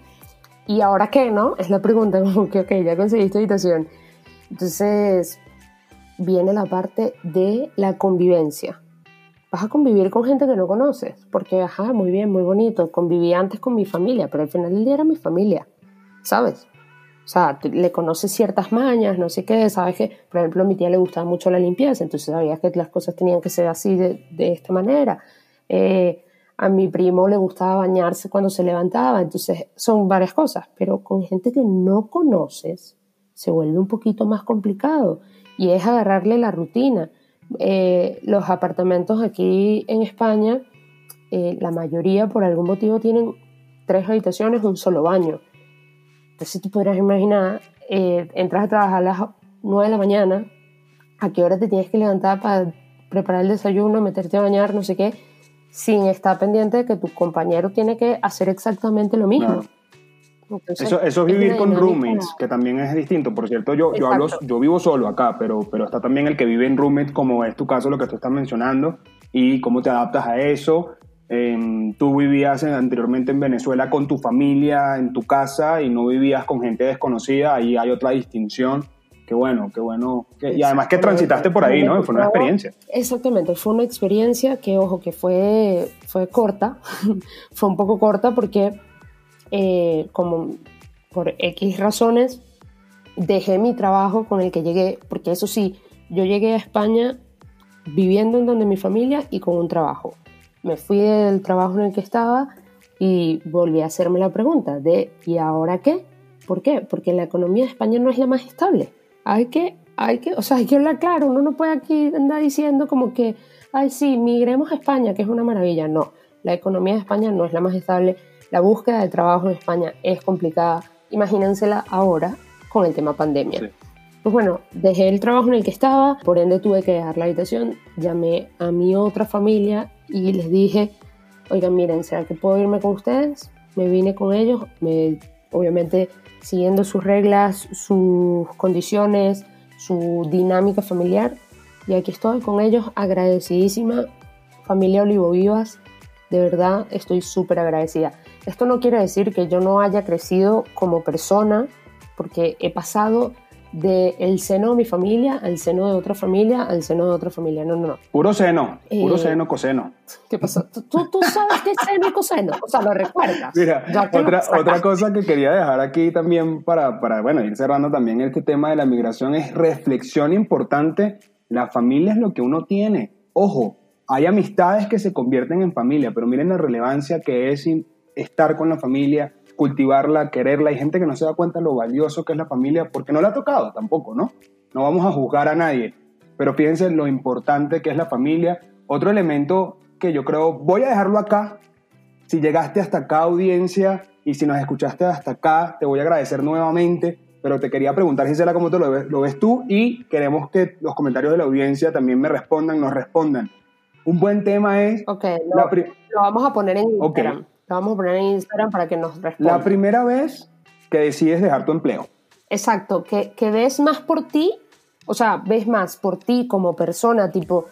¿Y ahora qué, no? Es la pregunta, como que, ok, ya conseguiste habitación. Entonces, viene la parte de la convivencia. Vas a convivir con gente que no conoces, porque, ajá, muy bien, muy bonito. Conviví antes con mi familia, pero al final del día era mi familia. ¿sabes? O sea, le conoces ciertas mañas, no sé qué, sabes que, por ejemplo, a mi tía le gustaba mucho la limpieza, entonces sabías que las cosas tenían que ser así de, esta manera. Eh, a mi primo le gustaba bañarse cuando se levantaba, entonces son varias cosas, pero con gente que no conoces se vuelve un poquito más complicado y es agarrarle la rutina. Eh, los apartamentos aquí en España, eh, la mayoría por algún motivo tienen tres habitaciones, un solo baño. Entonces tú podrás imaginar, eh, entras a trabajar a las 9 de la mañana, a qué hora te tienes que levantar para preparar el desayuno, meterte a bañar, no sé qué, sin estar pendiente de que tu compañero tiene que hacer exactamente lo mismo. Eso, eso, es vivir con roommates, que también es distinto. Por cierto, yo, yo, hablo, yo vivo solo acá, pero, pero está también el que vive en roommates, como es tu caso, lo que tú estás mencionando, y cómo te adaptas a eso. Em, tú vivías anteriormente en Venezuela con tu familia, en tu casa, y no vivías con gente desconocida, ahí hay otra distinción. Qué bueno, qué bueno. y además que transitaste por ahí, ¿no? Fue una experiencia. Exactamente, fue una experiencia que, ojo, que fue, fue corta, fue un poco corta porque, eh, como por X razones, dejé mi trabajo con el que llegué, porque eso sí, yo llegué a España viviendo en donde mi familia y con un trabajo me fui del trabajo en el que estaba y volví a hacerme la pregunta de ¿y ahora qué? ¿Por qué? Porque la economía de España no es la más estable. Hay que, hay que, o sea, hay que hablar claro, uno no puede aquí andar diciendo como que, ay, sí, migremos a España, que es una maravilla. No, la economía de España no es la más estable, la búsqueda de trabajo en España es complicada. Imagínensela ahora con el tema pandemia. Pues bueno, dejé el trabajo en el que estaba, por ende tuve que dejar la habitación, llamé a mi otra familia y les dije, oigan, miren, ¿será que puedo irme con ustedes? Me vine con ellos, me, obviamente siguiendo sus reglas, sus condiciones, su dinámica familiar. Y aquí estoy con ellos, agradecidísima. Familia Olivo Vivas, de verdad estoy súper agradecida. Esto no quiere decir que yo no haya crecido como persona, porque he pasado del el seno de mi familia al seno de otra familia al seno de otra familia. No, no, no. Puro seno, puro eh, seno, coseno. ¿Qué pasó? ¿Tú, tú sabes qué es seno y coseno, o sea, lo recuerdas. Mira, otra, otra cosa que quería dejar aquí también para, para, bueno, ir cerrando también este tema de la migración es reflexión importante. La familia es lo que uno tiene. ojo, hay amistades que se convierten en familia, pero miren la relevancia que es estar con la familia, cultivarla, quererla. Hay gente que no se da cuenta lo valioso que es la familia porque no la ha tocado tampoco, ¿no? No vamos a juzgar a nadie, pero fíjense lo importante que es la familia. Otro elemento que yo creo, voy a dejarlo acá. Si llegaste hasta acá, audiencia, y si nos escuchaste hasta acá, te voy a agradecer nuevamente, pero te quería preguntar, Gisela, cómo te lo ves, lo ves tú y queremos que los comentarios de la audiencia también me respondan, nos respondan. Un buen tema es... Ok, lo, vamos a poner en Instagram. Lo vamos a poner en Instagram para que nos respondan. La primera vez que decides dejar tu empleo. Exacto, que, que ves más por ti, o sea, ves más por ti como persona, tipo,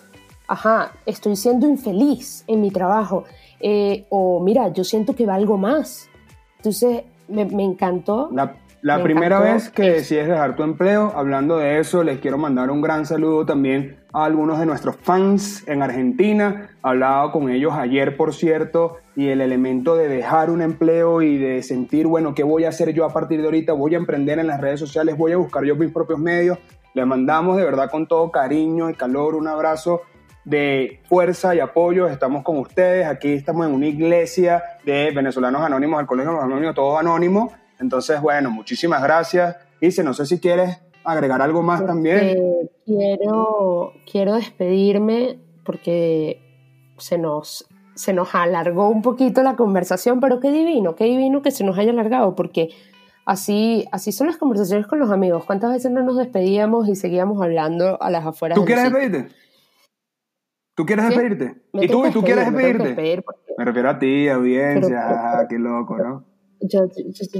ajá, estoy siendo infeliz en mi trabajo, eh, o mira, yo siento que valgo más. Entonces, me, me encantó. La, la primera vez que decides dejar tu empleo, hablando de eso, les quiero mandar un gran saludo también a algunos de nuestros fans en Argentina. Hablaba con ellos ayer, por cierto, y el elemento de dejar un empleo y de sentir, bueno, ¿qué voy a hacer yo a partir de ahorita? Voy a emprender en las redes sociales, voy a buscar yo mis propios medios. Les mandamos de verdad con todo cariño y calor un abrazo de fuerza y apoyo. Estamos con ustedes. Aquí estamos en una iglesia de venezolanos anónimos, al Colegio de los Anónimos, todos anónimos entonces, bueno, muchísimas gracias. Dice, no sé si quieres agregar algo más también. Este, quiero, quiero despedirme porque se nos, se nos alargó un poquito la conversación, pero qué divino, qué divino que se nos haya alargado, porque así, así son las conversaciones con los amigos. ¿Cuántas veces no nos despedíamos y seguíamos hablando a las afueras? ¿Tú quieres despedirte? ¿Tú quieres despedirte? ¿Y tú, ¿y tú quieres despedirte? Me, refiero a ti, audiencia, qué loco, ¿no? Yo,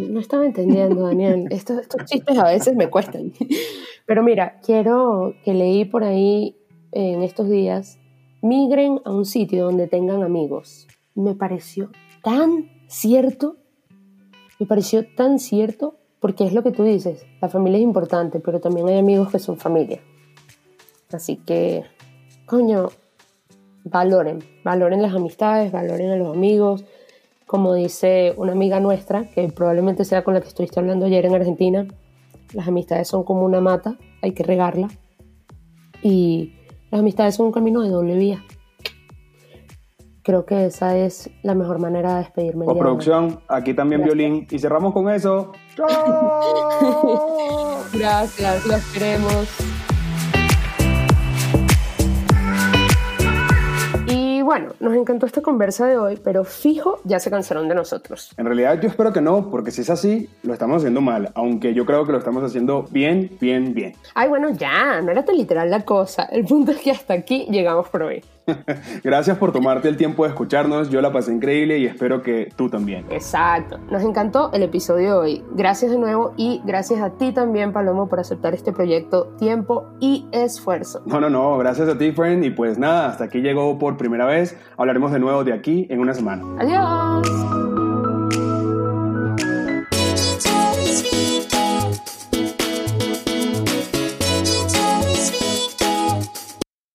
no estaba entendiendo, Daniel. Estos, estos chistes a veces me cuestan. Pero mira, quiero que leí por ahí en estos días, migren a un sitio donde tengan amigos. Me pareció tan cierto, me pareció tan cierto, porque es lo que tú dices, la familia es importante, pero también hay amigos que son familia. Así que, coño, valoren, valoren las amistades, valoren a los amigos, como dice una amiga nuestra, que probablemente sea con la que estuviste hablando ayer en Argentina, las amistades son como una mata, hay que regarla. Y las amistades son un camino de doble vía. Creo que esa es la mejor manera de despedirme. O producción, aquí también violín. Y cerramos con eso. Gracias, los queremos. Bueno, nos encantó esta conversa de hoy, pero fijo, ya se cansaron de nosotros. En realidad yo espero que no, porque si es así, lo estamos haciendo mal, aunque yo creo que lo estamos haciendo bien, bien, bien. Ay, bueno, ya, no era tan literal la cosa. El punto es que hasta aquí llegamos por hoy. Gracias por tomarte el tiempo de escucharnos. Yo la pasé increíble y espero que tú también. Exacto. Nos encantó el episodio de hoy. Gracias de nuevo y gracias a ti también, Palomo, por aceptar este proyecto, tiempo y esfuerzo. No, no, no. Gracias a ti, friend. Y pues nada, hasta aquí llegó por primera vez. Hablaremos de nuevo de aquí en una semana. Adiós.